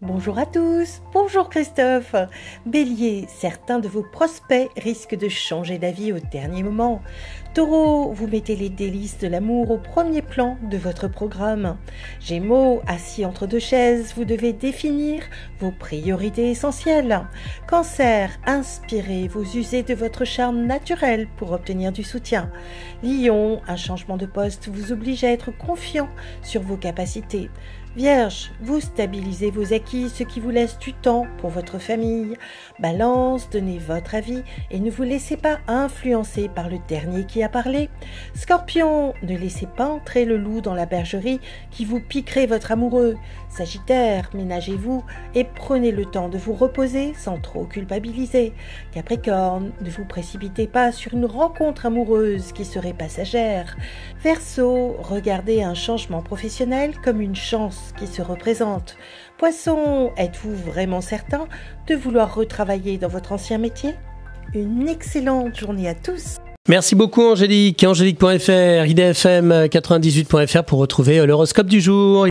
Bonjour à tous, bonjour Christophe. Bélier, certains de vos prospects risquent de changer d'avis au dernier moment. Taureau, vous mettez les délices de l'amour au premier plan de votre programme. Gémeaux, assis entre deux chaises, vous devez définir vos priorités essentielles. Cancer, inspirez, vous usez de votre charme naturel pour obtenir du soutien. Lion, un changement de poste vous oblige à être confiant sur vos capacités. Vierge, vous stabilisez vos acquis, ce qui vous laisse du temps pour votre famille. Balance, donnez votre avis et ne vous laissez pas influencer par le dernier qui a parlé. Scorpion, ne laissez pas entrer le loup dans la bergerie qui vous piquerait votre amoureux. Sagittaire, ménagez-vous et prenez le temps de vous reposer sans trop culpabiliser. Capricorne, ne vous précipitez pas sur une rencontre amoureuse qui serait passagère. Verseau, regardez un changement professionnel comme une chance qui se représente. Poisson, êtes-vous vraiment certain de vouloir retravailler dans votre ancien métier? Une excellente journée à tous. Merci beaucoup Angélique. Angélique.fr, idfm98.fr pour retrouver l'horoscope du jour.